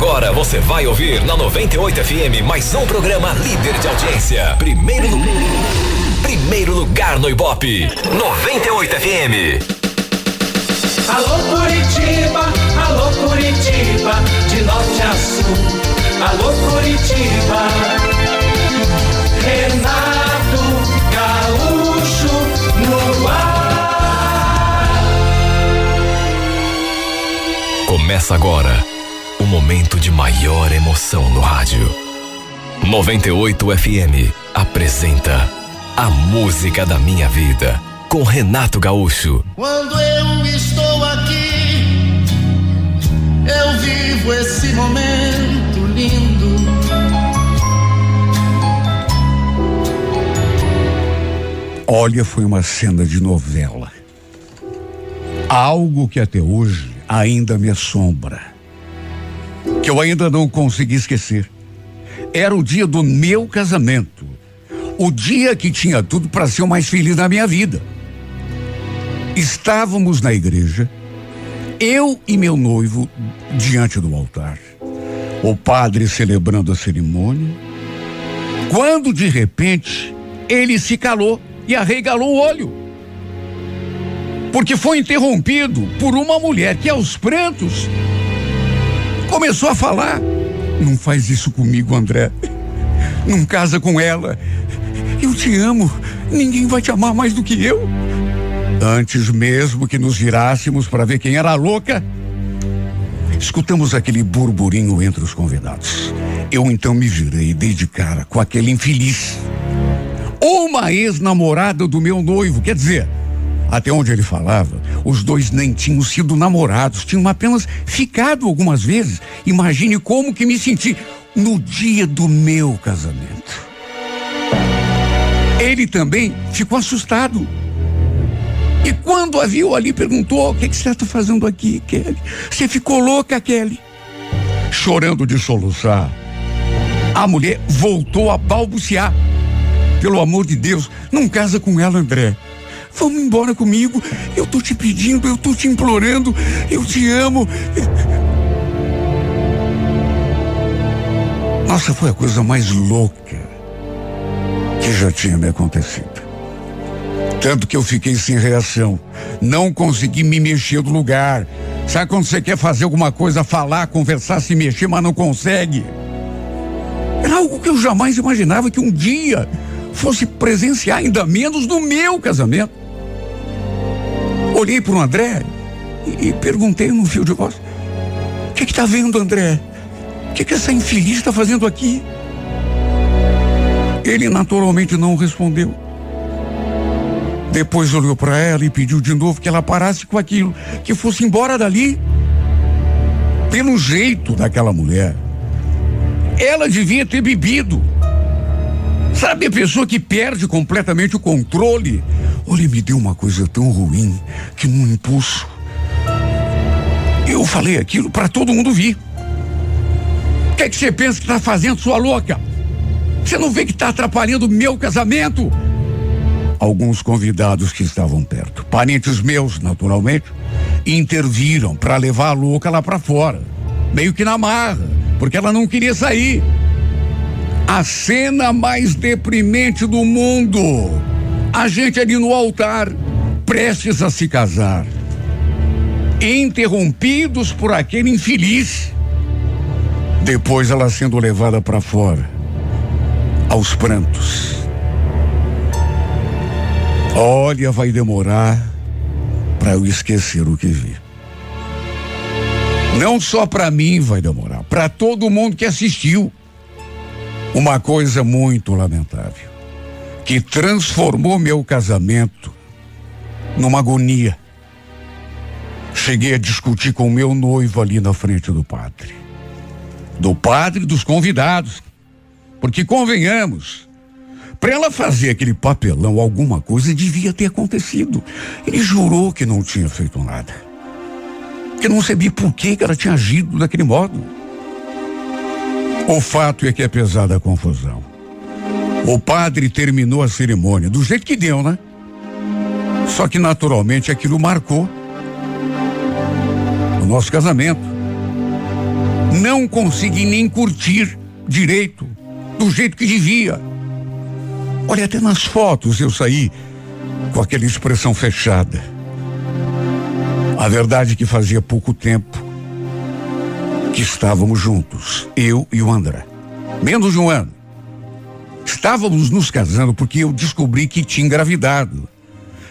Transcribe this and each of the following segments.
Agora você vai ouvir na 98 FM mais um programa líder de audiência. Primeiro, primeiro lugar no Ibope. 98 FM. Alô Curitiba, alô Curitiba, de norte a sul. Alô Curitiba. Renato Gaúcho no ar. Começa agora momento de maior emoção no rádio. 98 FM apresenta A Música da Minha Vida com Renato Gaúcho. Quando eu estou aqui, eu vivo esse momento lindo. Olha, foi uma cena de novela. Algo que até hoje ainda me assombra. Que eu ainda não consegui esquecer. Era o dia do meu casamento. O dia que tinha tudo para ser o mais feliz da minha vida. Estávamos na igreja, eu e meu noivo diante do altar. O padre celebrando a cerimônia. Quando de repente ele se calou e arregalou o olho. Porque foi interrompido por uma mulher que, aos prantos, começou a falar: Não faz isso comigo, André. Não casa com ela. Eu te amo. Ninguém vai te amar mais do que eu. Antes mesmo que nos virássemos para ver quem era a louca, escutamos aquele burburinho entre os convidados. Eu então me virei e dei de cara com aquele infeliz. Uma ex-namorada do meu noivo, quer dizer, até onde ele falava, os dois nem tinham sido namorados, tinham apenas ficado algumas vezes. Imagine como que me senti no dia do meu casamento. Ele também ficou assustado. E quando a viu ali, perguntou: O que, que você está fazendo aqui, Kelly? Você ficou louca, Kelly? Chorando de soluçar, a mulher voltou a balbuciar. Pelo amor de Deus, não casa com ela, André. Vamos embora comigo. Eu tô te pedindo, eu tô te implorando. Eu te amo. Nossa, foi a coisa mais louca que já tinha me acontecido. Tanto que eu fiquei sem reação. Não consegui me mexer do lugar. Sabe quando você quer fazer alguma coisa, falar, conversar, se mexer, mas não consegue? Era algo que eu jamais imaginava que um dia fosse presenciar, ainda menos no meu casamento. Olhei para o André e, perguntei no fio de voz: O que está vendo, André? O que, que essa infeliz está fazendo aqui? Ele naturalmente não respondeu. Depois olhou para ela e pediu de novo que ela parasse com aquilo, que fosse embora dali. Pelo jeito daquela mulher, ela devia ter bebido. Sabe a pessoa que perde completamente o controle? Olha, me deu uma coisa tão ruim que num impulso. Eu falei aquilo para todo mundo vir. O que é que você pensa que está fazendo, sua louca? Você não vê que está atrapalhando o meu casamento? Alguns convidados que estavam perto, parentes meus, naturalmente, interviram para levar a louca lá para fora, meio que na marra, porque ela não queria sair. A cena mais deprimente do mundo. A gente ali no altar, prestes a se casar, interrompidos por aquele infeliz. Depois ela sendo levada para fora, aos prantos. Olha, vai demorar para eu esquecer o que vi. Não só para mim vai demorar, para todo mundo que assistiu. Uma coisa muito lamentável, que transformou meu casamento numa agonia. Cheguei a discutir com meu noivo ali na frente do padre. Do padre e dos convidados. Porque convenhamos, para ela fazer aquele papelão, alguma coisa devia ter acontecido. Ele jurou que não tinha feito nada. Que não sabia por que ela tinha agido daquele modo. O fato é que é pesada a confusão. O padre terminou a cerimônia do jeito que deu, né? Só que naturalmente aquilo marcou o nosso casamento. não consegui nem curtir direito, do jeito que devia. Olha, até nas fotos eu saí com aquela expressão fechada. A verdade é que fazia pouco tempo que estávamos juntos, eu e o André. Menos de um ano. Estávamos nos casando porque eu descobri que tinha engravidado.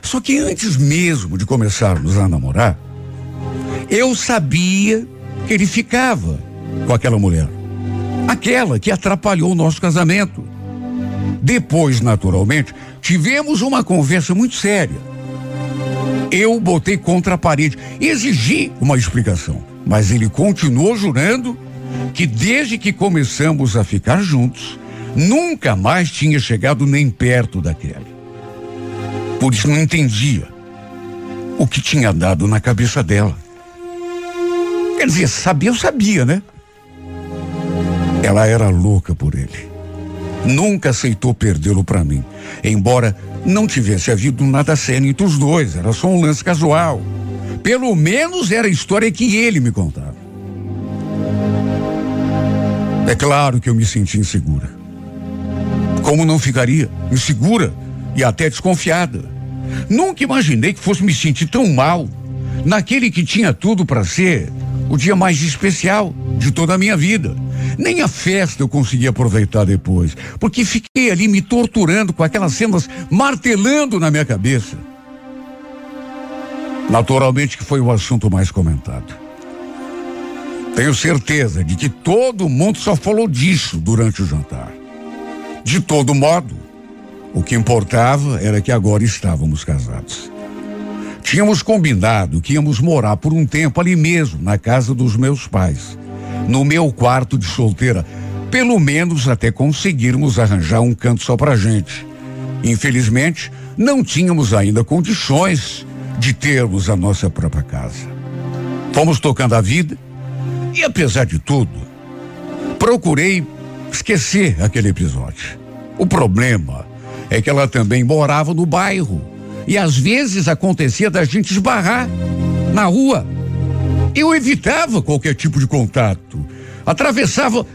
Só que antes mesmo de começarmos a namorar, eu sabia que ele ficava com aquela mulher. Aquela que atrapalhou o nosso casamento. Depois, naturalmente, tivemos uma conversa muito séria. Eu botei contra a parede, exigi uma explicação, mas ele continuou jurando que desde que começamos a ficar juntos, nunca mais tinha chegado nem perto daquela. Por isso não entendia o que tinha dado na cabeça dela. Quer dizer, sabia, eu sabia, né? Ela era louca por ele. Nunca aceitou perdê-lo para mim, embora não tivesse havido nada sério entre os dois, era só um lance casual. Pelo menos era a história que ele me contava. É claro que eu me senti insegura. Como não ficaria? Insegura e até desconfiada. Nunca imaginei que fosse me sentir tão mal naquele que tinha tudo para ser o dia mais especial de toda a minha vida. Nem a festa eu consegui aproveitar depois, porque fiquei ali me torturando com aquelas cenas martelando na minha cabeça. Naturalmente que foi o assunto mais comentado. Tenho certeza de que todo mundo só falou disso durante o jantar. De todo modo, o que importava era que agora estávamos casados. Tínhamos combinado que íamos morar por um tempo ali mesmo, na casa dos meus pais, no meu quarto de solteira, pelo menos até conseguirmos arranjar um canto só pra gente. Infelizmente, não tínhamos ainda condições de termos a nossa própria casa. Fomos tocando a vida e, apesar de tudo, procurei esquecer aquele episódio. O problema é que ela também morava no bairro e às vezes acontecia da gente esbarrar na rua. Eu evitava qualquer tipo de contato. Atravessava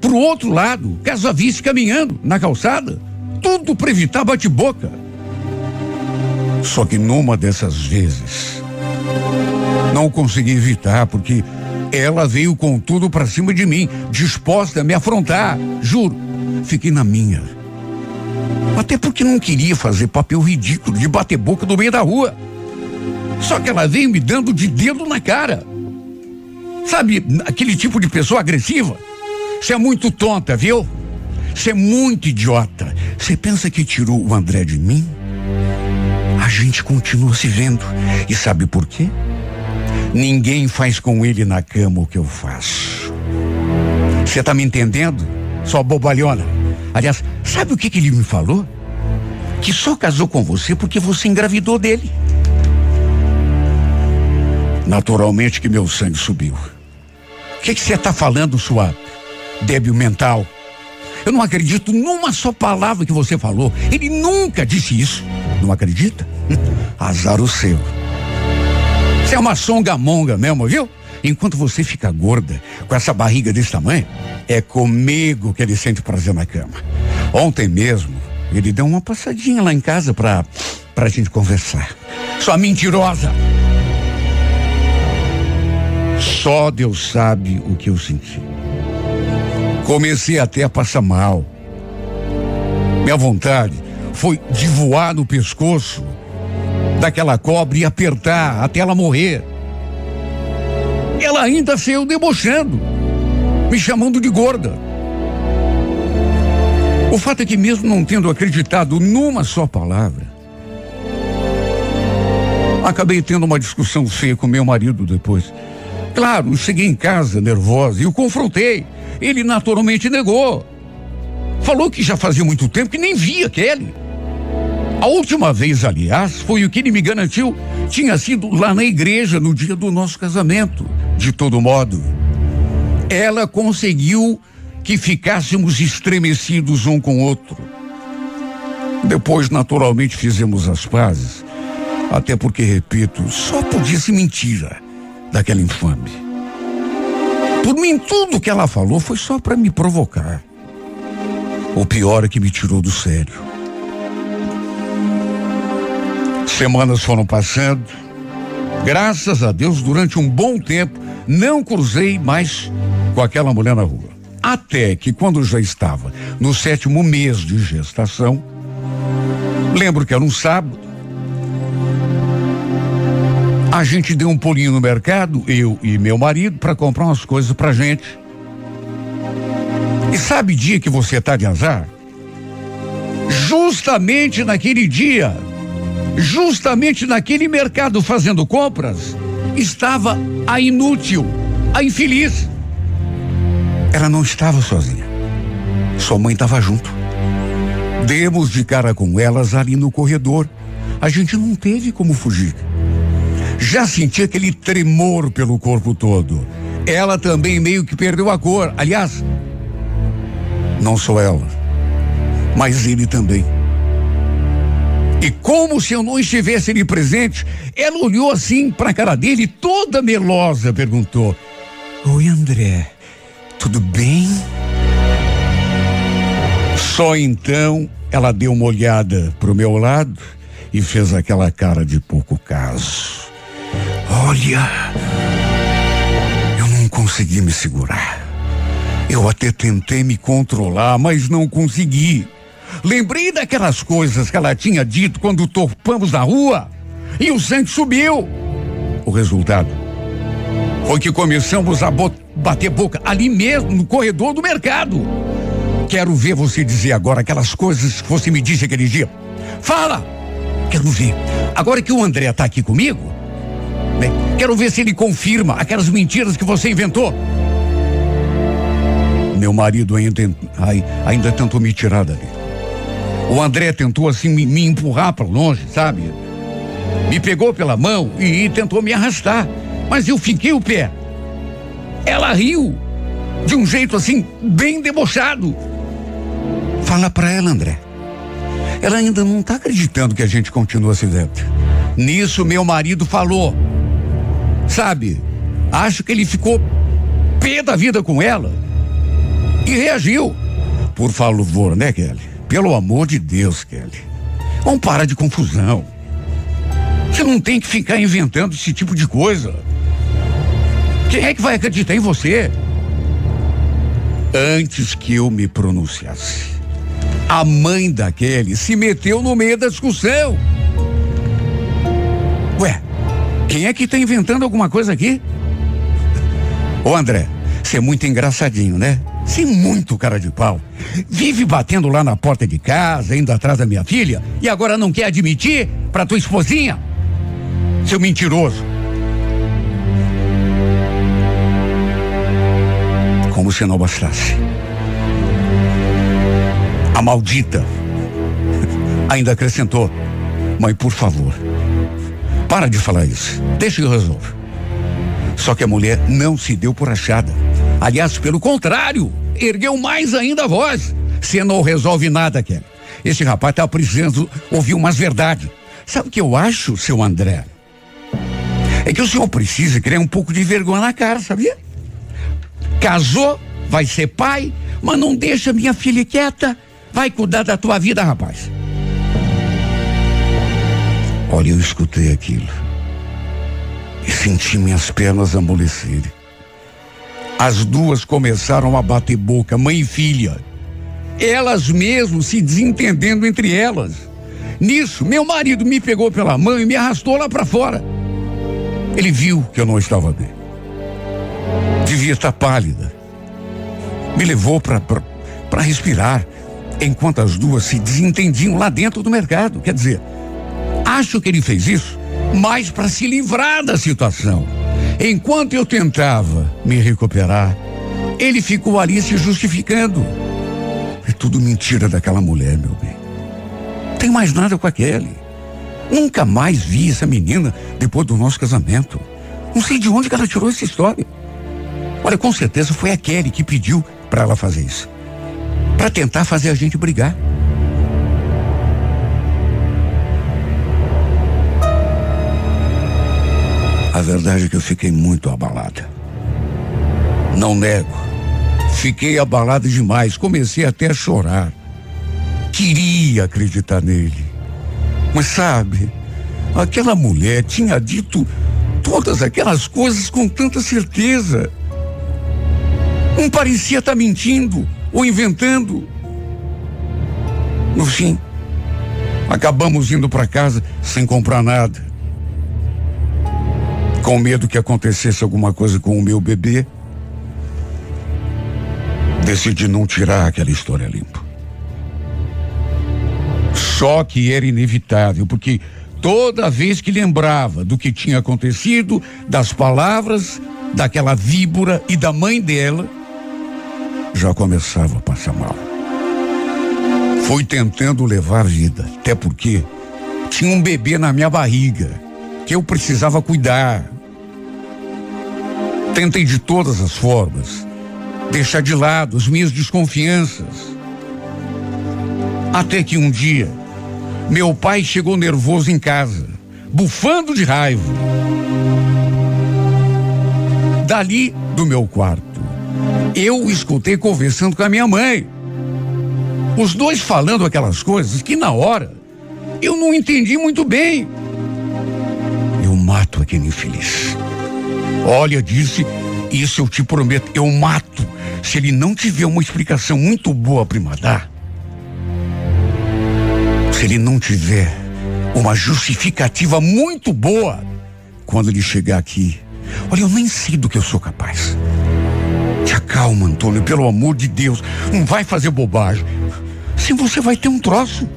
para o outro lado, caso a visse caminhando na calçada. Tudo para evitar bate-boca. Só que numa dessas vezes, não consegui evitar porque ela veio com tudo para cima de mim, disposta a me afrontar. Juro, fiquei na minha até porque não queria fazer papel ridículo de bater boca no meio da rua. Só que ela veio me dando de dedo na cara. Sabe, aquele tipo de pessoa agressiva? Você é muito tonta, viu? Você é muito idiota. Você pensa que tirou o André de mim? A gente continua se vendo. E sabe por quê? Ninguém faz com ele na cama o que eu faço. Você tá me entendendo? Só bobalhona. Aliás, sabe o que, que ele me falou? Que só casou com você porque você engravidou dele. Naturalmente que meu sangue subiu. O que você está falando, sua débil mental? Eu não acredito numa só palavra que você falou. Ele nunca disse isso. Não acredita? Azar o seu. Você é uma songamonga mesmo, viu? Enquanto você fica gorda, com essa barriga desse tamanho, é comigo que ele sente prazer na cama. Ontem mesmo, ele deu uma passadinha lá em casa pra, pra gente conversar. Sua mentirosa! Só Deus sabe o que eu senti. Comecei até a passar mal. Minha vontade foi de voar no pescoço daquela cobra e apertar até ela morrer. Ela ainda saiu debochando, me chamando de gorda. O fato é que, mesmo não tendo acreditado numa só palavra, acabei tendo uma discussão feia com meu marido depois. Claro, cheguei em casa nervosa e o confrontei. Ele naturalmente negou. Falou que já fazia muito tempo que nem via Kelly. A última vez, aliás, foi o que ele me garantiu, tinha sido lá na igreja no dia do nosso casamento. De todo modo, ela conseguiu que ficássemos estremecidos um com o outro. Depois, naturalmente, fizemos as pazes, até porque, repito, só podia ser mentira daquela infame. Por mim, tudo que ela falou foi só para me provocar. O pior é que me tirou do sério. Semanas foram passando. Graças a Deus, durante um bom tempo, não cruzei mais com aquela mulher na rua. Até que, quando já estava no sétimo mês de gestação, lembro que era um sábado, a gente deu um pulinho no mercado, eu e meu marido, para comprar umas coisas pra gente. E sabe dia que você tá de azar? Justamente naquele dia, justamente naquele mercado fazendo compras, estava a inútil, a infeliz. Ela não estava sozinha. Sua mãe estava junto. Demos de cara com elas ali no corredor. A gente não teve como fugir. Já senti aquele tremor pelo corpo todo. Ela também meio que perdeu a cor. Aliás, não só ela, mas ele também. E como se eu não estivesse ali presente, ela olhou assim para a cara dele, toda melosa, perguntou: Oi, André, tudo bem? Só então ela deu uma olhada pro meu lado e fez aquela cara de pouco caso. Olha, eu não consegui me segurar. Eu até tentei me controlar, mas não consegui. Lembrei daquelas coisas que ela tinha dito quando topamos na rua e o sangue subiu. O resultado foi que começamos a bater boca ali mesmo no corredor do mercado. Quero ver você dizer agora aquelas coisas que você me disse aquele dia. Fala! Quero ver. Agora que o André está aqui comigo, né? Quero ver se ele confirma aquelas mentiras que você inventou. Meu marido ainda, ainda tentou me tirar dali. O André tentou assim me, me empurrar para longe, sabe? Me pegou pela mão e, e tentou me arrastar. Mas eu fiquei o pé. Ela riu de um jeito assim, bem debochado. Fala para ela, André. Ela ainda não tá acreditando que a gente continua se vendo. Nisso, meu marido falou. Sabe, acho que ele ficou pé da vida com ela e reagiu. Por favor, né, Kelly? Pelo amor de Deus, Kelly. Vamos parar de confusão. Você não tem que ficar inventando esse tipo de coisa. Quem é que vai acreditar em você? Antes que eu me pronunciasse, a mãe da Kelly se meteu no meio da discussão. Ué, quem é que está inventando alguma coisa aqui? Ô André, você é muito engraçadinho, né? É muito cara de pau. Vive batendo lá na porta de casa, indo atrás da minha filha, e agora não quer admitir para tua esposinha? Seu mentiroso. Como se não bastasse. A maldita ainda acrescentou: Mãe, por favor, para de falar isso. Deixa eu resolver. Só que a mulher não se deu por achada. Aliás, pelo contrário, ergueu mais ainda a voz. Você não resolve nada, Kelly. Esse rapaz tá precisando ouvir umas verdades. Sabe o que eu acho, seu André? É que o senhor precisa criar um pouco de vergonha na cara, sabia? Casou, vai ser pai, mas não deixa minha filha quieta. Vai cuidar da tua vida, rapaz. Olha, eu escutei aquilo e senti minhas pernas amolecerem. As duas começaram a bater boca, mãe e filha. Elas mesmo se desentendendo entre elas. Nisso, meu marido me pegou pela mão e me arrastou lá para fora. Ele viu que eu não estava bem. Devia estar pálida. Me levou para respirar, enquanto as duas se desentendiam lá dentro do mercado. Quer dizer, Acho que ele fez isso mais para se livrar da situação. Enquanto eu tentava me recuperar, ele ficou ali se justificando. É tudo mentira daquela mulher, meu bem. Tem mais nada com a Kelly. Nunca mais vi essa menina depois do nosso casamento. Não sei de onde ela tirou essa história. Olha, com certeza foi a Kelly que pediu para ela fazer isso. Para tentar fazer a gente brigar. A verdade é que eu fiquei muito abalada. Não nego. Fiquei abalado demais, comecei até a chorar. Queria acreditar nele. Mas sabe, aquela mulher tinha dito todas aquelas coisas com tanta certeza. Não parecia estar tá mentindo ou inventando. No fim, acabamos indo para casa sem comprar nada. Com medo que acontecesse alguma coisa com o meu bebê, decidi não tirar aquela história limpa. Só que era inevitável, porque toda vez que lembrava do que tinha acontecido, das palavras daquela víbora e da mãe dela, já começava a passar mal. Fui tentando levar a vida, até porque tinha um bebê na minha barriga que eu precisava cuidar. Tentei de todas as formas deixar de lado as minhas desconfianças. Até que um dia, meu pai chegou nervoso em casa, bufando de raiva. Dali do meu quarto, eu o escutei conversando com a minha mãe. Os dois falando aquelas coisas que na hora eu não entendi muito bem. Aquele infeliz. Olha, disse, isso eu te prometo, eu mato se ele não tiver uma explicação muito boa para me dar. Se ele não tiver uma justificativa muito boa quando ele chegar aqui. Olha, eu nem sei do que eu sou capaz. Te acalma, Antônio, pelo amor de Deus. Não vai fazer bobagem. Se você vai ter um troço.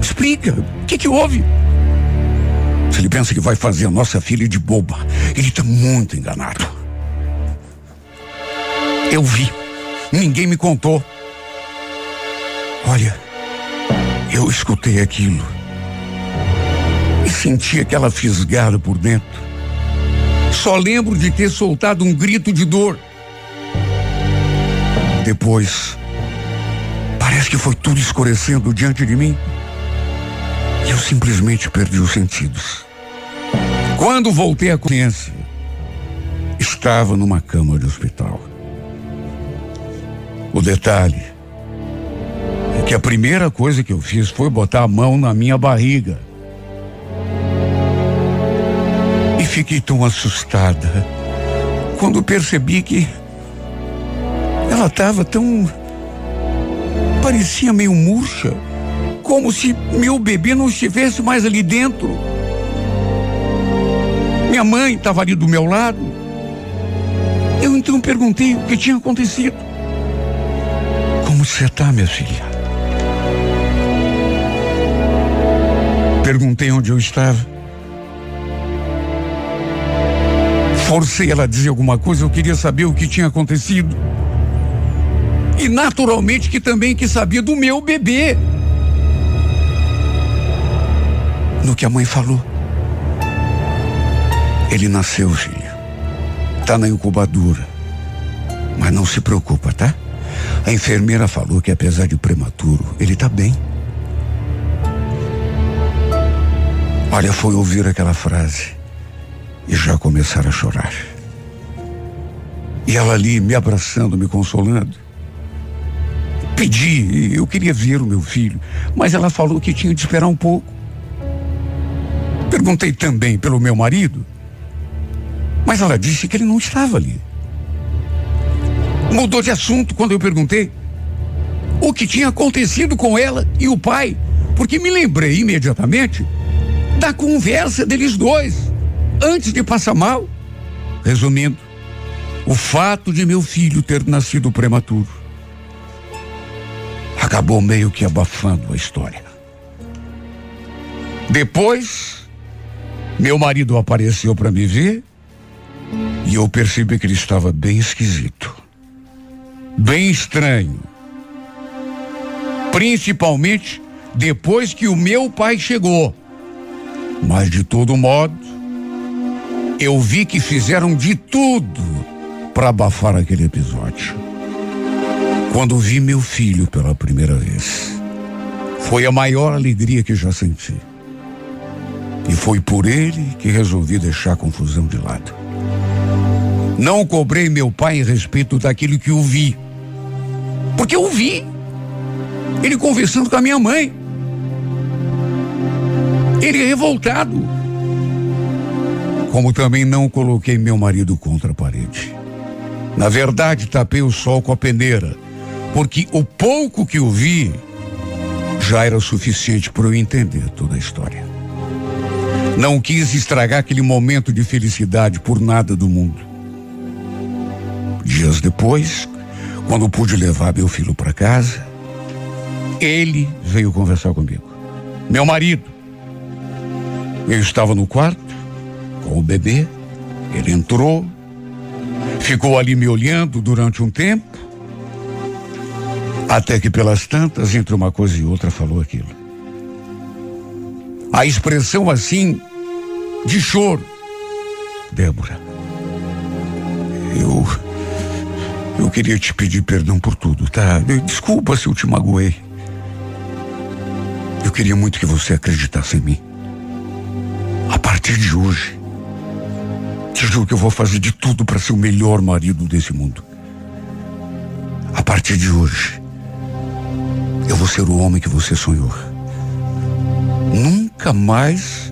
Explica. O que que houve? Se ele pensa que vai fazer a nossa filha de boba, ele está muito enganado. Eu vi. Ninguém me contou. Olha, eu escutei aquilo e senti aquela fisgada por dentro. Só lembro de ter soltado um grito de dor. Depois, parece que foi tudo escurecendo diante de mim. Eu simplesmente perdi os sentidos. Quando voltei à consciência, estava numa cama de hospital. O detalhe é que a primeira coisa que eu fiz foi botar a mão na minha barriga. E fiquei tão assustada quando percebi que ela estava tão. parecia meio murcha, como se meu bebê não estivesse mais ali dentro. Minha mãe estava ali do meu lado. Eu então perguntei o que tinha acontecido. Como você está, minha filha? Perguntei onde eu estava. Forcei ela a dizer alguma coisa, eu queria saber o que tinha acontecido. E naturalmente que também que sabia do meu bebê. No que a mãe falou. Ele nasceu, filha. Tá na incubadora. Mas não se preocupa, tá? A enfermeira falou que apesar de prematuro, ele tá bem. Olha, foi ouvir aquela frase e já começar a chorar. E ela ali me abraçando, me consolando. Pedi, eu queria ver o meu filho, mas ela falou que tinha de esperar um pouco. Perguntei também pelo meu marido, mas ela disse que ele não estava ali. Mudou de assunto quando eu perguntei o que tinha acontecido com ela e o pai, porque me lembrei imediatamente da conversa deles dois antes de passar mal. Resumindo, o fato de meu filho ter nascido prematuro acabou meio que abafando a história. Depois, meu marido apareceu para me ver e eu percebi que ele estava bem esquisito, bem estranho. Principalmente depois que o meu pai chegou. Mas de todo modo, eu vi que fizeram de tudo para abafar aquele episódio. Quando vi meu filho pela primeira vez, foi a maior alegria que já senti. E foi por ele que resolvi deixar a confusão de lado. Não cobrei meu pai em respeito daquilo que eu vi. Porque eu vi. Ele conversando com a minha mãe. Ele revoltado. Como também não coloquei meu marido contra a parede. Na verdade, tapei o sol com a peneira, porque o pouco que eu vi já era suficiente para eu entender toda a história. Não quis estragar aquele momento de felicidade por nada do mundo. Dias depois, quando pude levar meu filho para casa, ele veio conversar comigo. Meu marido. Eu estava no quarto com o bebê. Ele entrou, ficou ali me olhando durante um tempo, até que pelas tantas, entre uma coisa e outra, falou aquilo. A expressão assim de choro. Débora, eu. Eu queria te pedir perdão por tudo, tá? Desculpa se eu te magoei. Eu queria muito que você acreditasse em mim. A partir de hoje, te juro que eu vou fazer de tudo para ser o melhor marido desse mundo. A partir de hoje, eu vou ser o homem que você sonhou. Nunca mais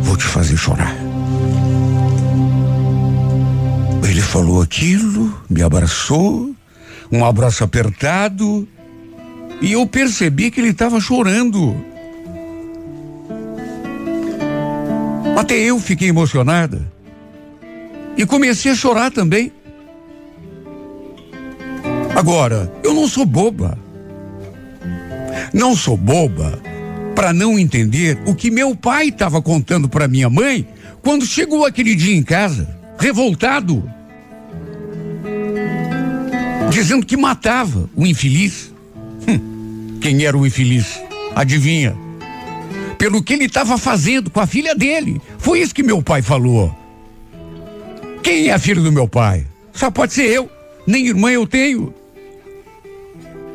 vou te fazer chorar. Ele falou aquilo, me abraçou, um abraço apertado, e eu percebi que ele estava chorando. Até eu fiquei emocionada. E comecei a chorar também. Agora, eu não sou boba. Não sou boba para não entender o que meu pai estava contando para minha mãe quando chegou aquele dia em casa, revoltado, dizendo que matava o infeliz. Hum, quem era o infeliz? Adivinha? Pelo que ele estava fazendo com a filha dele. Foi isso que meu pai falou. Quem é a filha do meu pai? Só pode ser eu. Nem irmã eu tenho.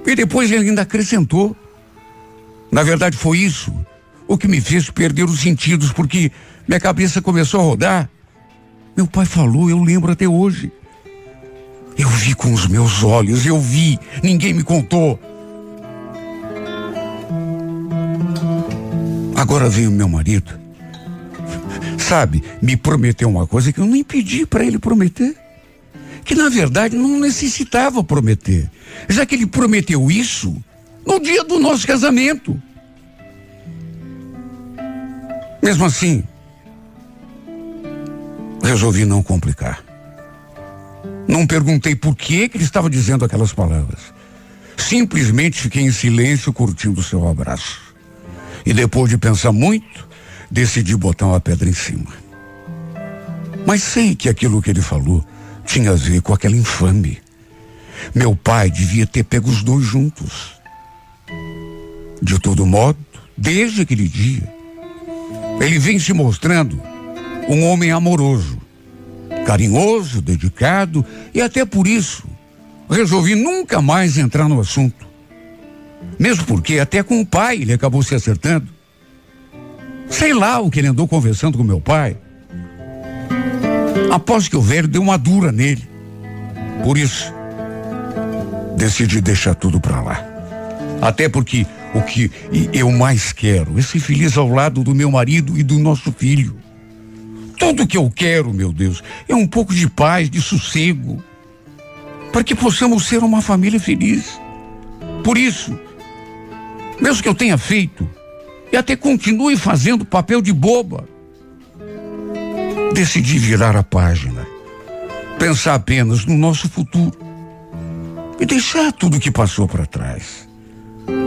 E depois ele ainda acrescentou. Na verdade, foi isso o que me fez perder os sentidos, porque minha cabeça começou a rodar. Meu pai falou, eu lembro até hoje. Eu vi com os meus olhos, eu vi, ninguém me contou. Agora veio meu marido sabe, me prometeu uma coisa que eu nem pedi para ele prometer. Que na verdade não necessitava prometer, já que ele prometeu isso no dia do nosso casamento. Mesmo assim, resolvi não complicar. Não perguntei por que, ele estava dizendo aquelas palavras. Simplesmente fiquei em silêncio curtindo seu abraço. E depois de pensar muito, decidi botar uma pedra em cima. Mas sei que aquilo que ele falou tinha a ver com aquela infame. Meu pai devia ter pego os dois juntos. De todo modo, desde aquele dia, ele vem se mostrando um homem amoroso, carinhoso, dedicado e até por isso resolvi nunca mais entrar no assunto. Mesmo porque até com o pai ele acabou se acertando. Sei lá o que ele andou conversando com meu pai. Após que o velho deu uma dura nele. Por isso, decidi deixar tudo para lá. Até porque o que eu mais quero é ser feliz ao lado do meu marido e do nosso filho. Tudo que eu quero, meu Deus, é um pouco de paz, de sossego, para que possamos ser uma família feliz. Por isso, mesmo que eu tenha feito e até continue fazendo papel de boba. Decidi virar a página, pensar apenas no nosso futuro e deixar tudo que passou para trás.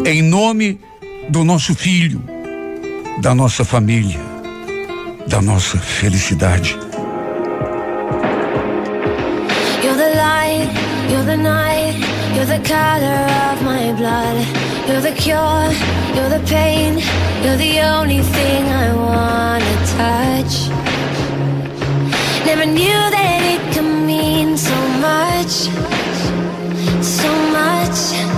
Em nome do nosso filho, da nossa família, da nossa felicidade. You're the light, you're the night, you're the color of my blood. You're the cure, you're the pain, you're the only thing I wanna touch. Never knew that it could mean so much, so much.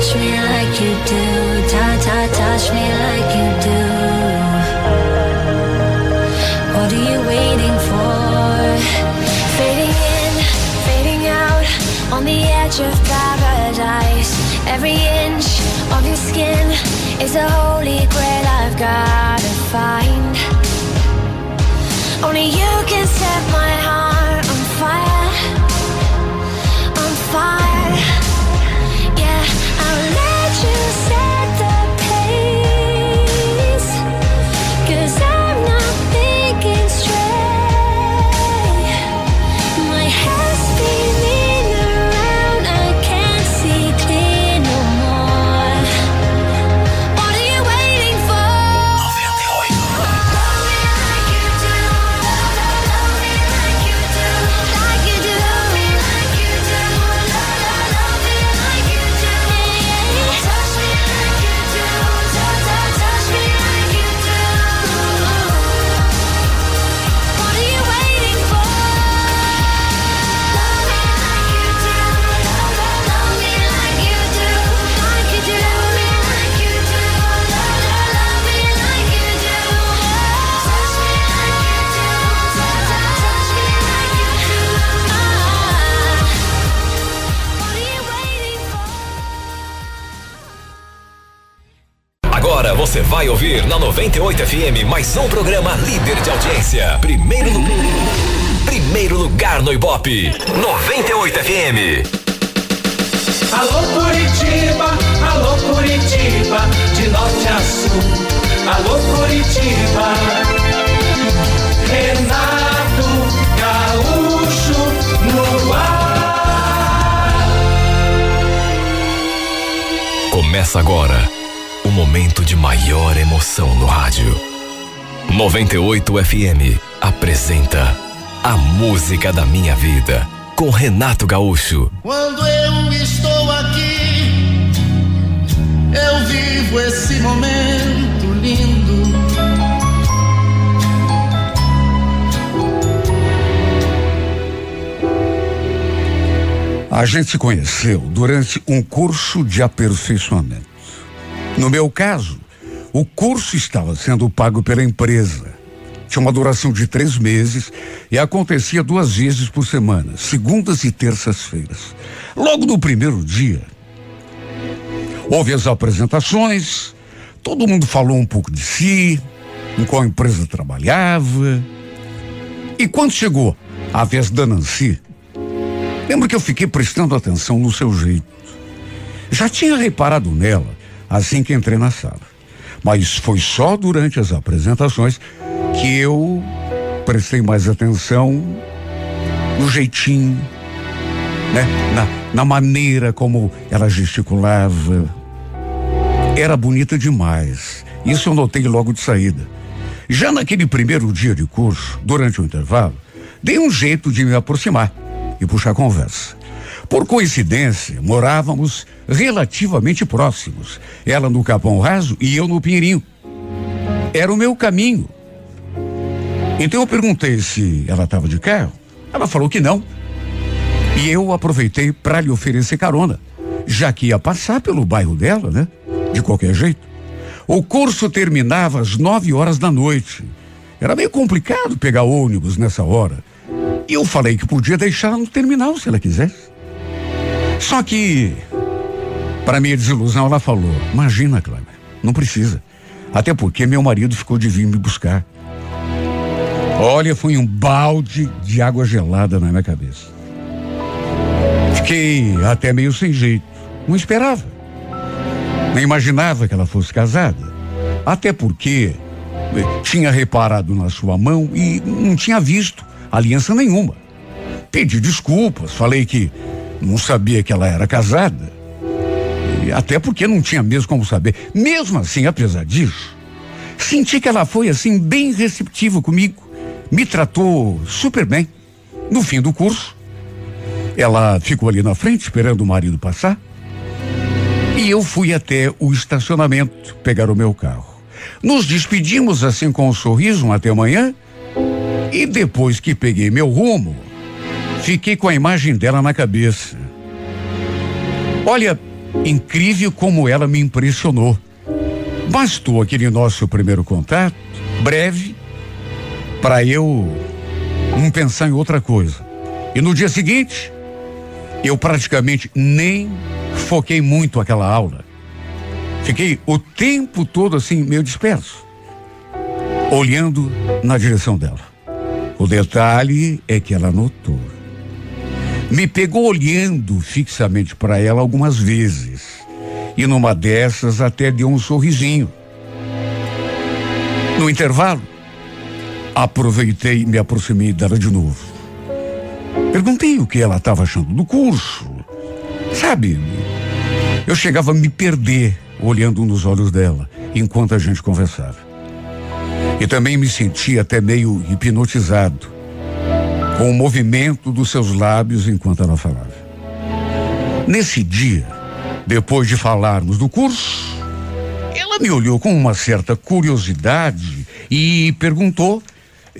touch me like you do, ta ta, touch me like you do. What are you waiting for? Fading in, fading out, on the edge of paradise. Every inch of your skin is a holy grail I've gotta find. Only you can set my heart on fire, on fire. Vai ouvir na 98 FM mais um programa líder de audiência. Primeiro lugar. Primeiro lugar no Ibope. 98 FM. Alô Curitiba, alô Curitiba, de norte a sul. Alô Curitiba, Renato Gaúcho no ar. Começa agora o momento de maior emoção no rádio. 98 FM apresenta A Música da Minha Vida com Renato Gaúcho. Quando eu estou aqui, eu vivo esse momento lindo. A gente se conheceu durante um curso de aperfeiçoamento. No meu caso, o curso estava sendo pago pela empresa. Tinha uma duração de três meses e acontecia duas vezes por semana, segundas e terças-feiras. Logo no primeiro dia, houve as apresentações, todo mundo falou um pouco de si, em qual empresa trabalhava. E quando chegou a vez da Nancy, Lembro que eu fiquei prestando atenção no seu jeito. Já tinha reparado nela assim que entrei na sala. Mas foi só durante as apresentações que eu prestei mais atenção no jeitinho, né? Na, na maneira como ela gesticulava. Era bonita demais. Isso eu notei logo de saída. Já naquele primeiro dia de curso, durante o intervalo, dei um jeito de me aproximar e puxar conversa. Por coincidência, morávamos relativamente próximos. Ela no Capão Raso e eu no Pinheirinho. Era o meu caminho. Então eu perguntei se ela estava de carro. Ela falou que não. E eu aproveitei para lhe oferecer carona, já que ia passar pelo bairro dela, né? De qualquer jeito. O curso terminava às nove horas da noite. Era meio complicado pegar ônibus nessa hora. E eu falei que podia deixar no terminal se ela quisesse. Só que, para minha desilusão, ela falou: Imagina, Cláudia, não precisa. Até porque meu marido ficou de vir me buscar. Olha, foi um balde de água gelada na minha cabeça. Fiquei até meio sem jeito. Não esperava. Nem imaginava que ela fosse casada. Até porque eh, tinha reparado na sua mão e não tinha visto aliança nenhuma. Pedi desculpas, falei que não sabia que ela era casada. E até porque não tinha mesmo como saber. Mesmo assim, apesar disso, senti que ela foi assim bem receptiva comigo. me tratou super bem. No fim do curso, ela ficou ali na frente esperando o marido passar. E eu fui até o estacionamento pegar o meu carro. Nos despedimos assim com um sorriso, um até amanhã. E depois que peguei meu rumo, fiquei com a imagem dela na cabeça. Olha, incrível como ela me impressionou. Bastou aquele nosso primeiro contato, breve, para eu não pensar em outra coisa. E no dia seguinte, eu praticamente nem foquei muito aquela aula. Fiquei o tempo todo assim, meio disperso, olhando na direção dela. O detalhe é que ela notou. Me pegou olhando fixamente para ela algumas vezes. E numa dessas até deu um sorrisinho. No intervalo, aproveitei e me aproximei dela de novo. Perguntei o que ela estava achando do curso. Sabe, eu chegava a me perder olhando nos olhos dela enquanto a gente conversava. E também me sentia até meio hipnotizado com o movimento dos seus lábios enquanto ela falava. Nesse dia, depois de falarmos do curso, ela me olhou com uma certa curiosidade e perguntou: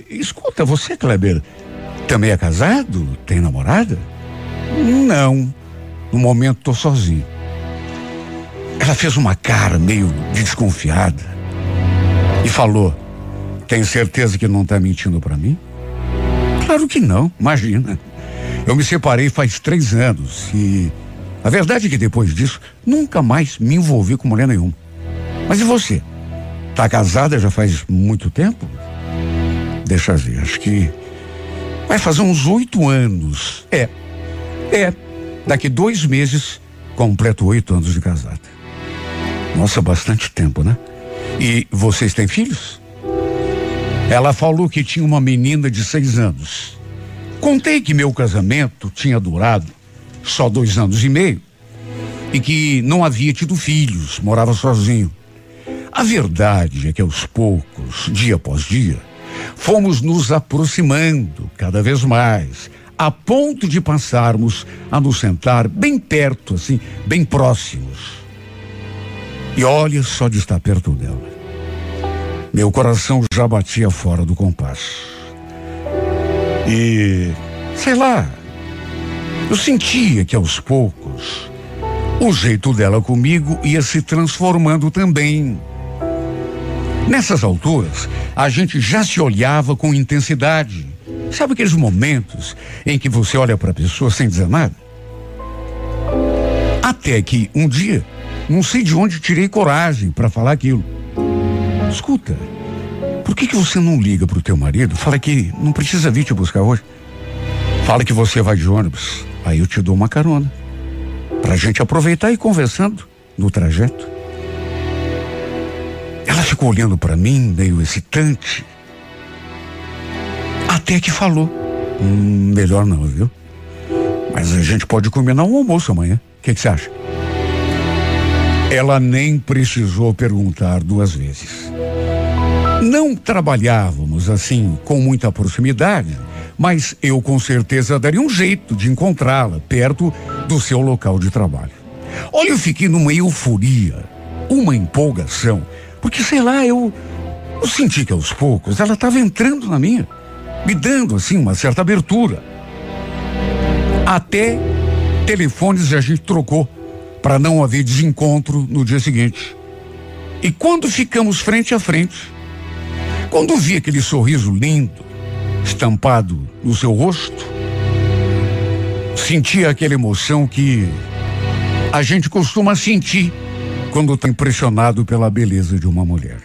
Escuta, você, Kleber, também é casado? Tem namorada? Não. No momento estou sozinho. Ela fez uma cara meio de desconfiada e falou: Tem certeza que não está mentindo para mim? Claro que não, imagina. Eu me separei faz três anos e a verdade é que depois disso nunca mais me envolvi com mulher nenhuma. Mas e você? Tá casada já faz muito tempo? Deixa ver, acho que vai fazer uns oito anos. É, é. Daqui dois meses completo oito anos de casada. Nossa, bastante tempo, né? E vocês têm filhos? Ela falou que tinha uma menina de seis anos. Contei que meu casamento tinha durado só dois anos e meio e que não havia tido filhos, morava sozinho. A verdade é que aos poucos, dia após dia, fomos nos aproximando cada vez mais, a ponto de passarmos a nos sentar bem perto, assim, bem próximos. E olha só de estar perto dela. Meu coração já batia fora do compasso. E, sei lá, eu sentia que aos poucos o jeito dela comigo ia se transformando também. Nessas alturas, a gente já se olhava com intensidade. Sabe aqueles momentos em que você olha para a pessoa sem dizer nada? Até que um dia não sei de onde tirei coragem para falar aquilo. Escuta, por que que você não liga pro teu marido? Fala que não precisa vir te buscar hoje. Fala que você vai de ônibus. Aí eu te dou uma carona. Pra gente aproveitar e ir conversando no trajeto. Ela ficou olhando para mim, meio excitante. Até que falou. Hum, melhor não, viu? Mas a gente pode combinar um almoço amanhã. O que você acha? Ela nem precisou perguntar duas vezes. Não trabalhávamos assim com muita proximidade, mas eu com certeza daria um jeito de encontrá-la perto do seu local de trabalho. Olha, eu fiquei numa euforia, uma empolgação, porque sei lá, eu, eu senti que aos poucos ela estava entrando na minha, me dando assim uma certa abertura. Até telefones a gente trocou para não haver desencontro no dia seguinte. E quando ficamos frente a frente, quando vi aquele sorriso lindo estampado no seu rosto, senti aquela emoção que a gente costuma sentir quando está impressionado pela beleza de uma mulher.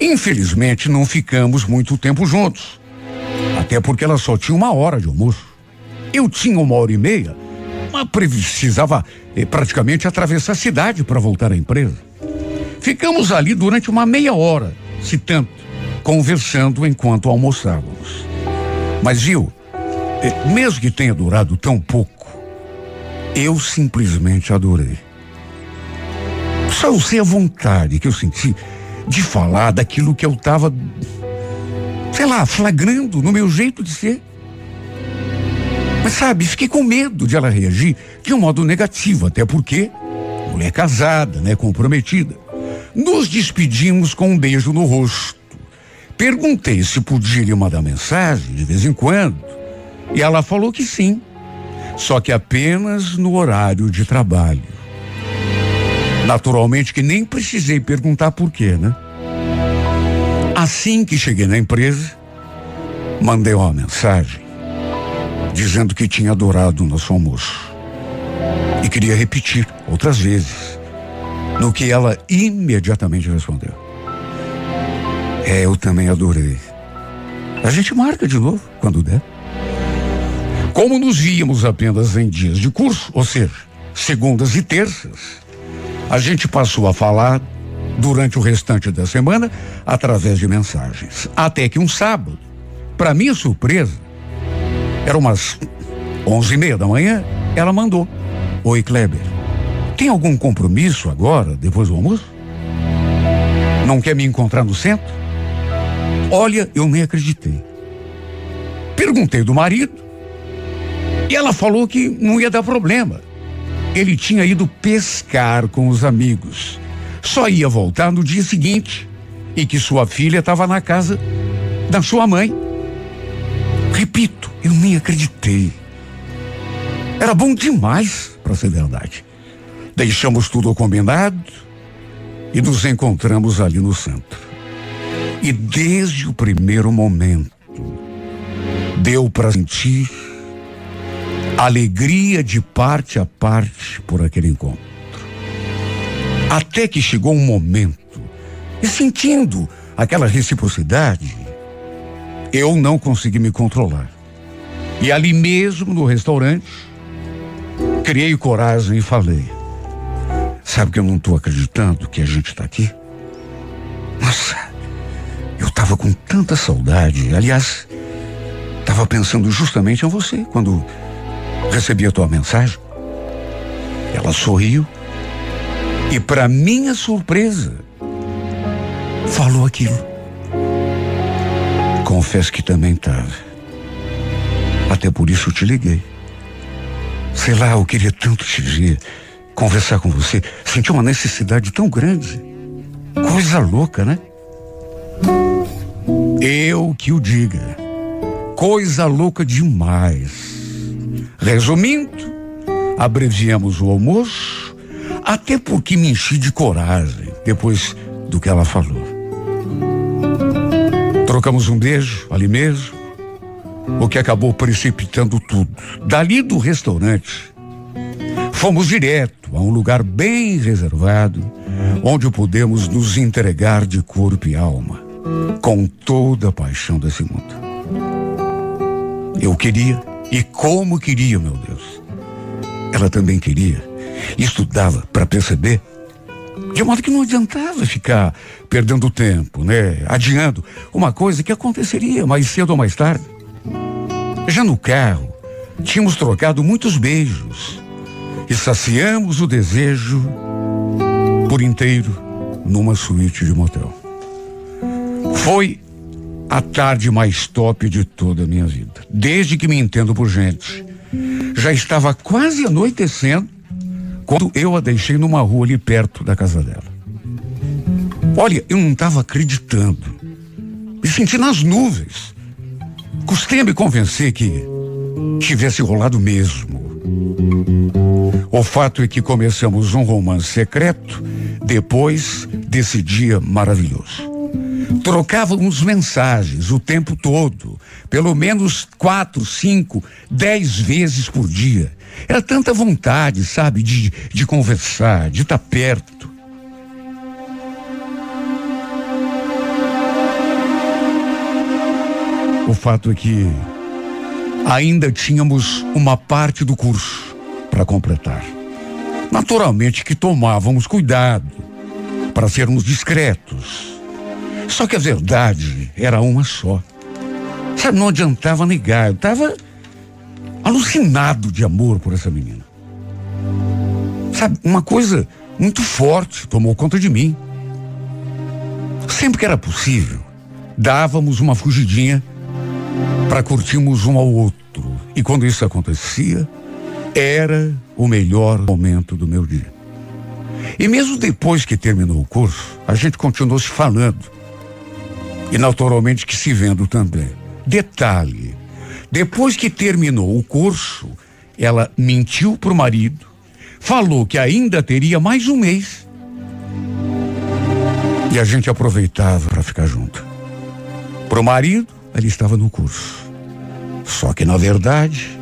Infelizmente, não ficamos muito tempo juntos, até porque ela só tinha uma hora de almoço. Eu tinha uma hora e meia precisava eh, praticamente atravessar a cidade para voltar à empresa. Ficamos ali durante uma meia hora, se tanto, conversando enquanto almoçávamos. Mas viu, eh, mesmo que tenha durado tão pouco, eu simplesmente adorei. Só eu sei a vontade que eu senti de falar daquilo que eu estava sei lá, flagrando no meu jeito de ser. Mas sabe, fiquei com medo de ela reagir de um modo negativo, até porque mulher casada, né, comprometida. Nos despedimos com um beijo no rosto. Perguntei se podia lhe mandar mensagem de vez em quando. E ela falou que sim. Só que apenas no horário de trabalho. Naturalmente que nem precisei perguntar por quê, né? Assim que cheguei na empresa, mandei uma mensagem dizendo que tinha adorado o nosso almoço. E queria repetir outras vezes. No que ela imediatamente respondeu. É, eu também adorei. A gente marca de novo, quando der. Como nos víamos apenas em dias de curso, ou seja, segundas e terças, a gente passou a falar durante o restante da semana através de mensagens. Até que um sábado, para minha surpresa, era umas onze e meia da manhã, ela mandou. Oi, Kleber. Tem algum compromisso agora, depois do almoço? Não quer me encontrar no centro? Olha, eu nem acreditei. Perguntei do marido e ela falou que não ia dar problema. Ele tinha ido pescar com os amigos. Só ia voltar no dia seguinte e que sua filha estava na casa da sua mãe. Repito, eu nem acreditei. Era bom demais para ser verdade. Deixamos tudo combinado e nos encontramos ali no centro. E desde o primeiro momento, deu para sentir alegria de parte a parte por aquele encontro. Até que chegou um momento, e sentindo aquela reciprocidade, eu não consegui me controlar. E ali mesmo no restaurante, criei coragem e falei: Sabe que eu não estou acreditando que a gente está aqui? Nossa, eu estava com tanta saudade. Aliás, estava pensando justamente em você quando recebi a tua mensagem. Ela sorriu e, para minha surpresa, falou aquilo. Confesso que também estava. Até por isso eu te liguei. Sei lá, eu queria tanto te ver, conversar com você. Senti uma necessidade tão grande. Coisa louca, né? Eu que o diga. Coisa louca demais. Resumindo, abreviamos o almoço, até porque me enchi de coragem depois do que ela falou. Trocamos um beijo ali mesmo, o que acabou precipitando tudo. Dali do restaurante, fomos direto a um lugar bem reservado, onde pudemos nos entregar de corpo e alma, com toda a paixão desse mundo. Eu queria, e como queria, meu Deus. Ela também queria. Estudava para perceber. De modo que não adiantava ficar perdendo tempo, né? Adiando uma coisa que aconteceria mais cedo ou mais tarde. Já no carro, tínhamos trocado muitos beijos e saciamos o desejo por inteiro numa suíte de motel. Foi a tarde mais top de toda a minha vida. Desde que me entendo por gente. Já estava quase anoitecendo quando eu a deixei numa rua ali perto da casa dela. Olha, eu não estava acreditando. Me senti nas nuvens. Custei a me convencer que tivesse rolado mesmo. O fato é que começamos um romance secreto depois desse dia maravilhoso. Trocávamos mensagens o tempo todo, pelo menos quatro, cinco, dez vezes por dia. Era tanta vontade, sabe, de, de conversar, de estar perto. O fato é que ainda tínhamos uma parte do curso para completar. Naturalmente que tomávamos cuidado para sermos discretos. Só que a verdade era uma só. Sabe, não adiantava negar. Eu estava alucinado de amor por essa menina. Sabe, uma coisa muito forte tomou conta de mim. Sempre que era possível, dávamos uma fugidinha para curtirmos um ao outro. E quando isso acontecia, era o melhor momento do meu dia. E mesmo depois que terminou o curso, a gente continuou se falando. E naturalmente que se vendo também. Detalhe: depois que terminou o curso, ela mentiu para o marido, falou que ainda teria mais um mês. E a gente aproveitava para ficar junto. Para o marido, ele estava no curso. Só que, na verdade,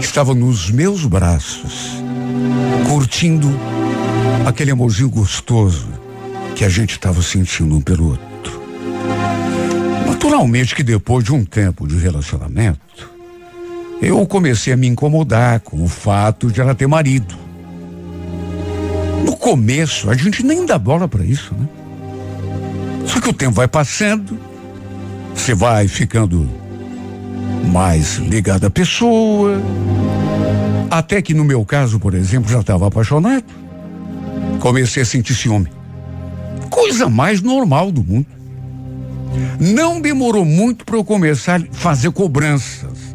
estava nos meus braços, curtindo aquele amorzinho gostoso que a gente estava sentindo um pelo outro. Naturalmente que depois de um tempo de relacionamento, eu comecei a me incomodar com o fato de ela ter marido. No começo, a gente nem dá bola para isso, né? Só que o tempo vai passando, você vai ficando mais ligado à pessoa, até que no meu caso, por exemplo, já estava apaixonado. Comecei a sentir ciúme. Coisa mais normal do mundo. Não demorou muito para eu começar a fazer cobranças,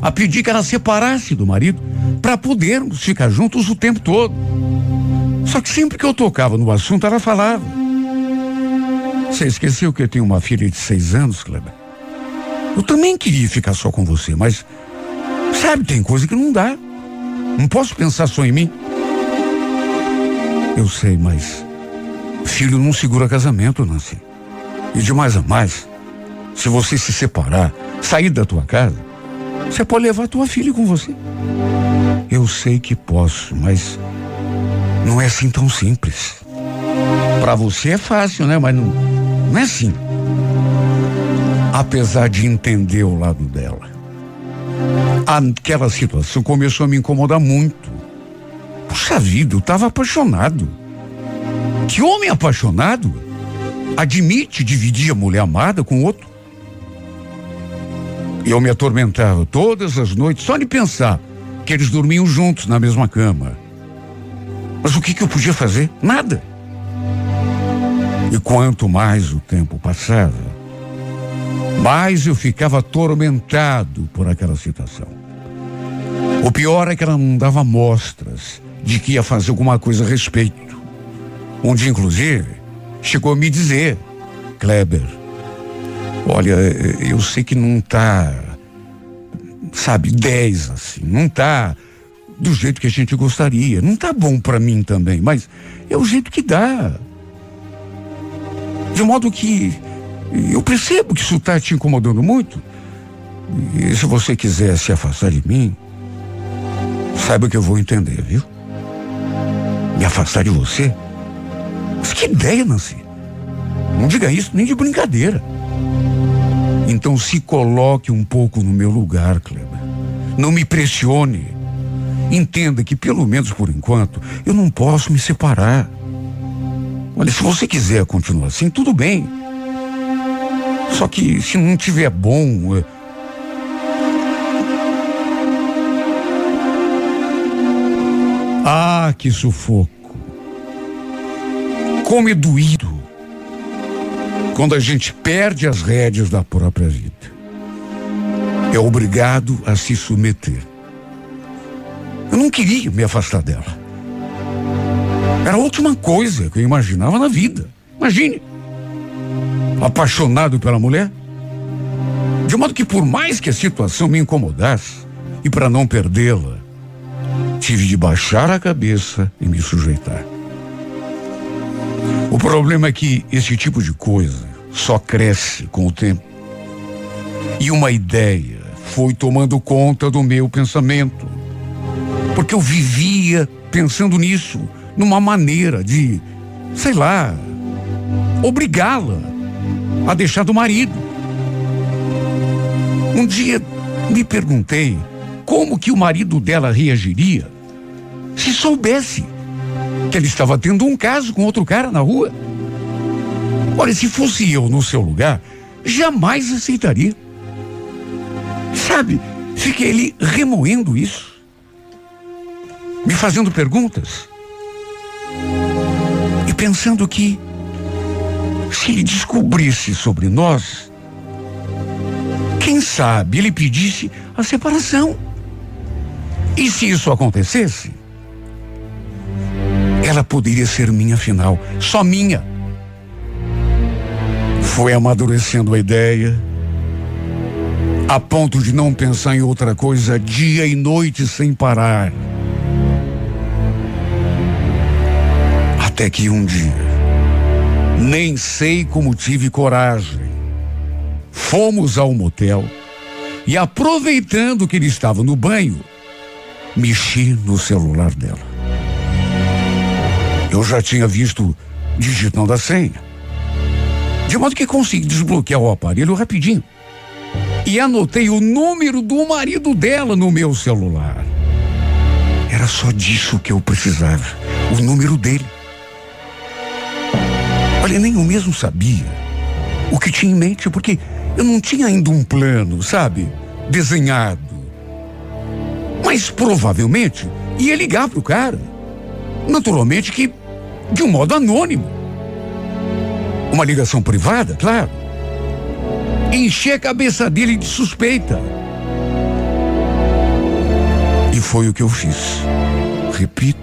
a pedir que ela separasse do marido para podermos ficar juntos o tempo todo. Só que sempre que eu tocava no assunto, ela falava. Você esqueceu que eu tenho uma filha de seis anos, Kleber? Eu também queria ficar só com você, mas sabe, tem coisa que não dá. Não posso pensar só em mim. Eu sei, mas filho não segura casamento, Nancy. E de mais a mais, se você se separar, sair da tua casa, você pode levar tua filha com você. Eu sei que posso, mas não é assim tão simples. Para você é fácil, né? Mas não, não é assim. Apesar de entender o lado dela, aquela situação começou a me incomodar muito. Puxa vida, eu estava apaixonado. Que homem apaixonado admite dividir a mulher amada com outro? Eu me atormentava todas as noites só de pensar que eles dormiam juntos na mesma cama. Mas o que, que eu podia fazer? Nada. E quanto mais o tempo passava, mais eu ficava atormentado por aquela situação. O pior é que ela não dava mostras de que ia fazer alguma coisa a respeito. Dia, inclusive, chegou a me dizer, Kleber, olha, eu sei que não tá, sabe, dez assim, não tá do jeito que a gente gostaria. Não tá bom para mim também, mas é o jeito que dá. De modo que eu percebo que isso está te incomodando muito. E se você quiser se afastar de mim, saiba que eu vou entender, viu? Me afastar de você? Mas que ideia, Nancy. Não diga isso nem de brincadeira. Então se coloque um pouco no meu lugar, Kleber. Não me pressione. Entenda que, pelo menos por enquanto, eu não posso me separar. Olha, se você quiser continuar assim, tudo bem. Só que se não tiver bom. É... Ah, que sufoco. Como é doído quando a gente perde as rédeas da própria vida. É obrigado a se submeter. Eu não queria me afastar dela. Era a última coisa que eu imaginava na vida. Imagine. Apaixonado pela mulher. De modo que, por mais que a situação me incomodasse, e para não perdê-la, tive de baixar a cabeça e me sujeitar. O problema é que esse tipo de coisa só cresce com o tempo. E uma ideia foi tomando conta do meu pensamento porque eu vivia pensando nisso, numa maneira de, sei lá, obrigá-la a deixar do marido. Um dia me perguntei como que o marido dela reagiria se soubesse que ele estava tendo um caso com outro cara na rua. Olha, se fosse eu no seu lugar, jamais aceitaria. Sabe, fiquei ali remoendo isso me fazendo perguntas e pensando que se ele descobrisse sobre nós, quem sabe ele pedisse a separação. E se isso acontecesse, ela poderia ser minha final, só minha. Foi amadurecendo a ideia, a ponto de não pensar em outra coisa dia e noite sem parar. Até que um dia, nem sei como tive coragem, fomos ao motel e, aproveitando que ele estava no banho, mexi no celular dela. Eu já tinha visto digitando a senha. De modo que consegui desbloquear o aparelho rapidinho. E anotei o número do marido dela no meu celular. Era só disso que eu precisava. O número dele. Olha, nem eu mesmo sabia o que tinha em mente, porque eu não tinha ainda um plano, sabe? Desenhado. Mas provavelmente ia ligar pro cara. Naturalmente que de um modo anônimo. Uma ligação privada, claro. Encher a cabeça dele de suspeita. E foi o que eu fiz. Repito,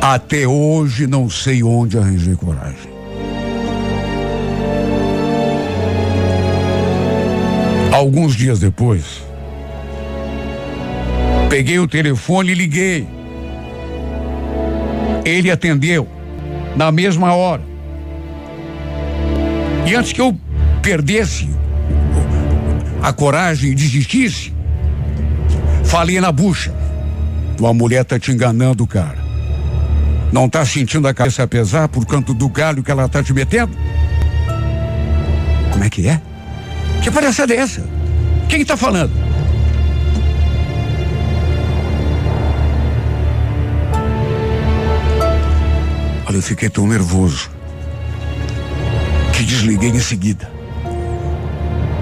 até hoje não sei onde arranjei coragem. Alguns dias depois, peguei o telefone e liguei. Ele atendeu na mesma hora. E antes que eu perdesse a coragem e desistisse, falei na bucha. Tua mulher tá te enganando, cara. Não tá sentindo a cabeça pesar por canto do galho que ela tá te metendo? Como é que é? Que palhaçada é essa? Quem está falando? Olha, eu fiquei tão nervoso que desliguei em seguida.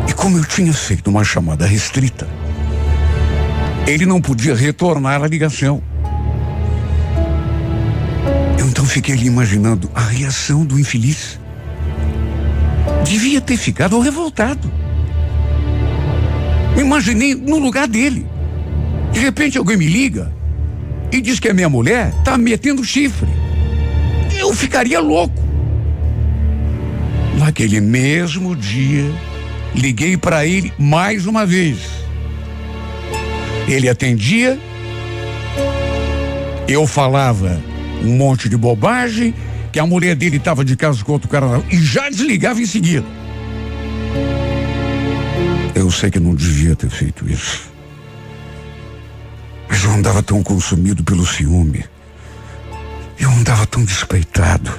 E como eu tinha feito uma chamada restrita, ele não podia retornar a ligação. Eu então fiquei ali imaginando a reação do infeliz. Devia ter ficado revoltado. Me imaginei no lugar dele. De repente alguém me liga e diz que a minha mulher tá metendo chifre. Eu ficaria louco. Naquele mesmo dia, liguei para ele mais uma vez. Ele atendia, eu falava um monte de bobagem, que a mulher dele estava de casa com outro cara e já desligava em seguida. Eu sei que não devia ter feito isso. Mas eu andava tão consumido pelo ciúme. Eu andava tão despeitado.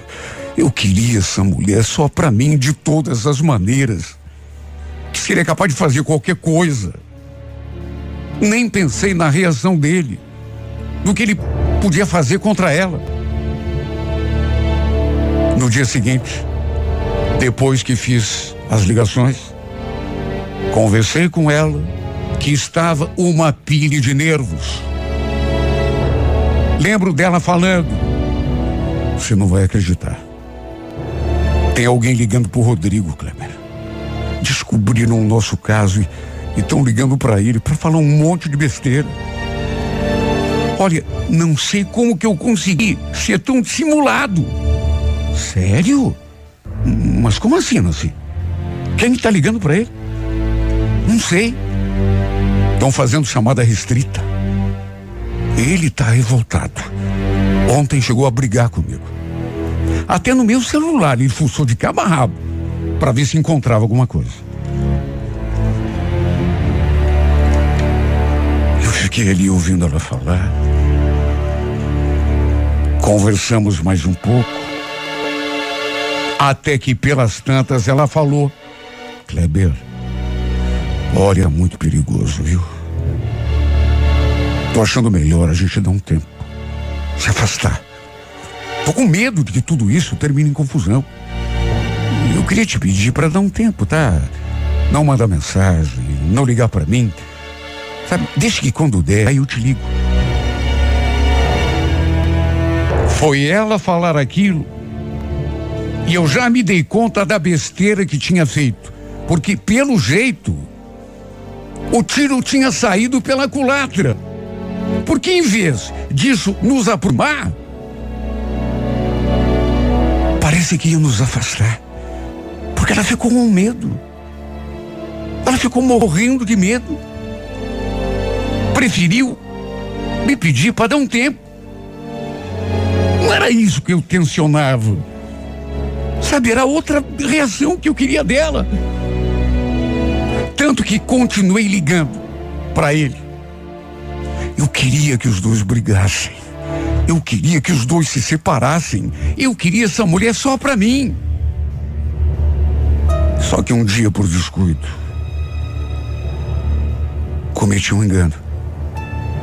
Eu queria essa mulher só para mim de todas as maneiras. Que seria capaz de fazer qualquer coisa. Nem pensei na reação dele, no que ele podia fazer contra ela. No dia seguinte, depois que fiz as ligações, conversei com ela que estava uma pilha de nervos. Lembro dela falando: Você não vai acreditar. Tem alguém ligando pro Rodrigo, Kleber. Descobriram o nosso caso e estão ligando para ele para falar um monte de besteira. Olha, não sei como que eu consegui ser tão dissimulado. Sério? Mas como assim, Nancy? Quem está ligando para ele? Não sei. Estão fazendo chamada restrita. Ele está revoltado. Ontem chegou a brigar comigo. Até no meu celular ele fuçou de cabo a rabo para ver se encontrava alguma coisa. Eu fiquei ali ouvindo ela falar. Conversamos mais um pouco. Até que pelas tantas ela falou: Kleber, olha, é muito perigoso, viu? Tô achando melhor a gente dar um tempo. Se afastar. Tô com medo de que tudo isso termine em confusão. Eu queria te pedir para dar um tempo, tá? Não mandar mensagem, não ligar para mim. Sabe, deixa que quando der, aí eu te ligo. Foi ela falar aquilo E eu já me dei conta da besteira que tinha feito. Porque, pelo jeito, o tiro tinha saído pela culatra. Porque, em vez disso nos aprumar, parece que ia nos afastar. Porque ela ficou com medo. Ela ficou morrendo de medo. Preferiu me pedir para dar um tempo. Não era isso que eu tensionava. Sabe, era outra reação que eu queria dela. Tanto que continuei ligando para ele. Eu queria que os dois brigassem. Eu queria que os dois se separassem. Eu queria essa mulher só para mim. Só que um dia, por descuido, cometi um engano.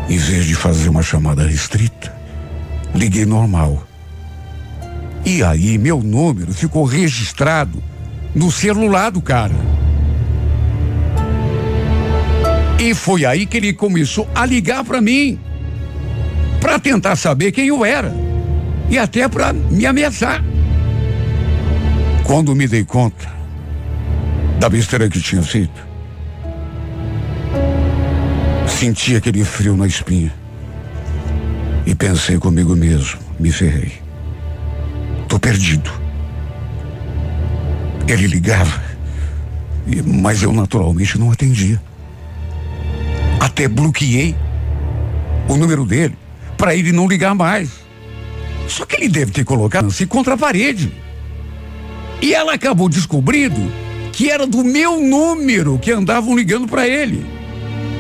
Em vez de fazer uma chamada restrita, liguei normal. E aí meu número ficou registrado no celular do cara. E foi aí que ele começou a ligar para mim, para tentar saber quem eu era e até para me ameaçar. Quando me dei conta da besteira que tinha feito, senti aquele frio na espinha e pensei comigo mesmo, me ferrei. Tô perdido. Ele ligava, mas eu naturalmente não atendia. Até bloqueei o número dele para ele não ligar mais. Só que ele deve ter colocado-se contra a parede. E ela acabou descobrindo que era do meu número que andavam ligando para ele.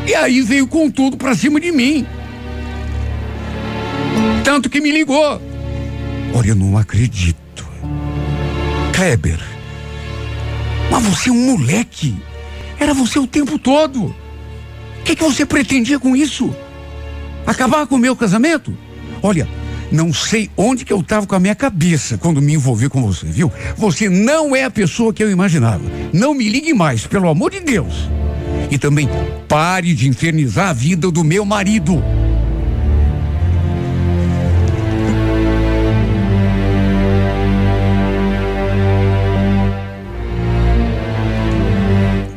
E aí veio com tudo para cima de mim. Tanto que me ligou. Olha, eu não acredito. Kleber, mas você é um moleque. Era você o tempo todo. O que, que você pretendia com isso? Acabar com o meu casamento? Olha, não sei onde que eu estava com a minha cabeça quando me envolvi com você, viu? Você não é a pessoa que eu imaginava. Não me ligue mais, pelo amor de Deus. E também pare de infernizar a vida do meu marido.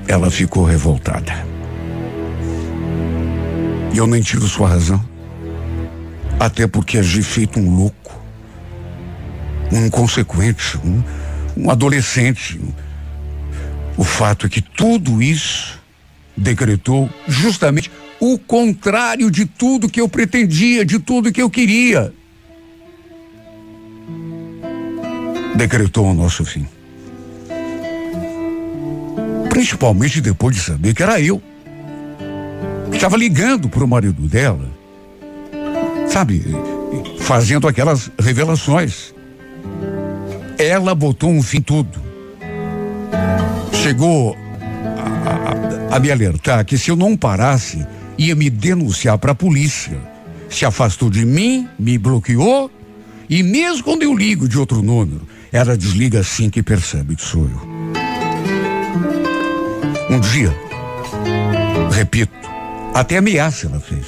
Ela ficou revoltada. E eu nem tiro sua razão. Até porque agi feito um louco, um inconsequente, um, um adolescente. O fato é que tudo isso decretou justamente o contrário de tudo que eu pretendia, de tudo que eu queria. Decretou o nosso fim. Principalmente depois de saber que era eu. Estava ligando para o marido dela, sabe, fazendo aquelas revelações. Ela botou um fim tudo. Chegou a, a, a me alertar que se eu não parasse, ia me denunciar para a polícia. Se afastou de mim, me bloqueou e mesmo quando eu ligo de outro número, ela desliga assim que percebe que sou eu. Um dia, repito, até ameaça ela fez,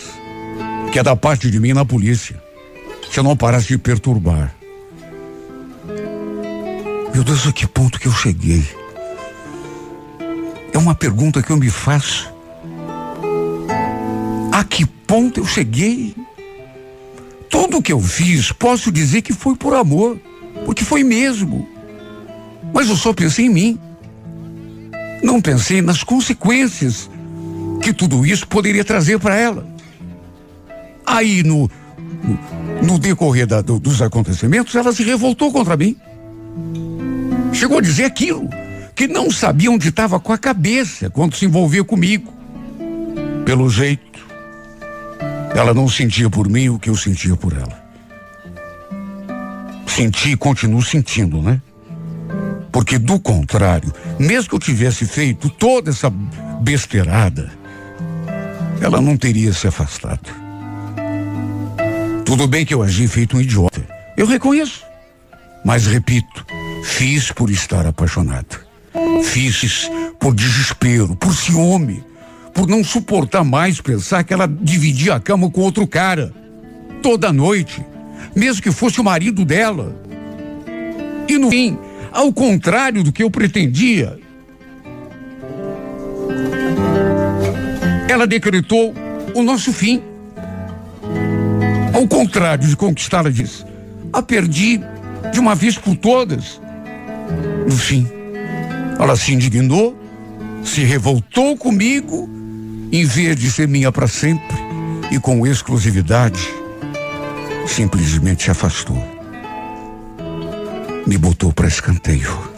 que é da parte de mim na polícia, se eu não parasse de perturbar. Meu Deus, a que ponto que eu cheguei? É uma pergunta que eu me faço. A que ponto eu cheguei? Tudo que eu fiz, posso dizer que foi por amor, porque foi mesmo. Mas eu só pensei em mim. Não pensei nas consequências que tudo isso poderia trazer para ela. Aí, no, no, decorrer da, do, dos acontecimentos, ela se revoltou contra mim. Chegou a dizer aquilo, que não sabia onde estava com a cabeça quando se envolvia comigo. Pelo jeito, ela não sentia por mim o que eu sentia por ela. Senti e continuo sentindo, né? Porque do contrário, mesmo que eu tivesse feito toda essa besteirada, ela não teria se afastado. Tudo bem que eu agi feito um idiota. Eu reconheço. Mas repito, fiz por estar apaixonado. Fiz por desespero, por ciúme, por não suportar mais pensar que ela dividia a cama com outro cara. Toda noite, mesmo que fosse o marido dela. E no fim, ao contrário do que eu pretendia. Ela decretou o nosso fim. Ao contrário de conquistar, ela disse: A perdi de uma vez por todas. No fim, ela se indignou, se revoltou comigo, em vez de ser minha para sempre e com exclusividade, simplesmente se afastou. Me botou para escanteio.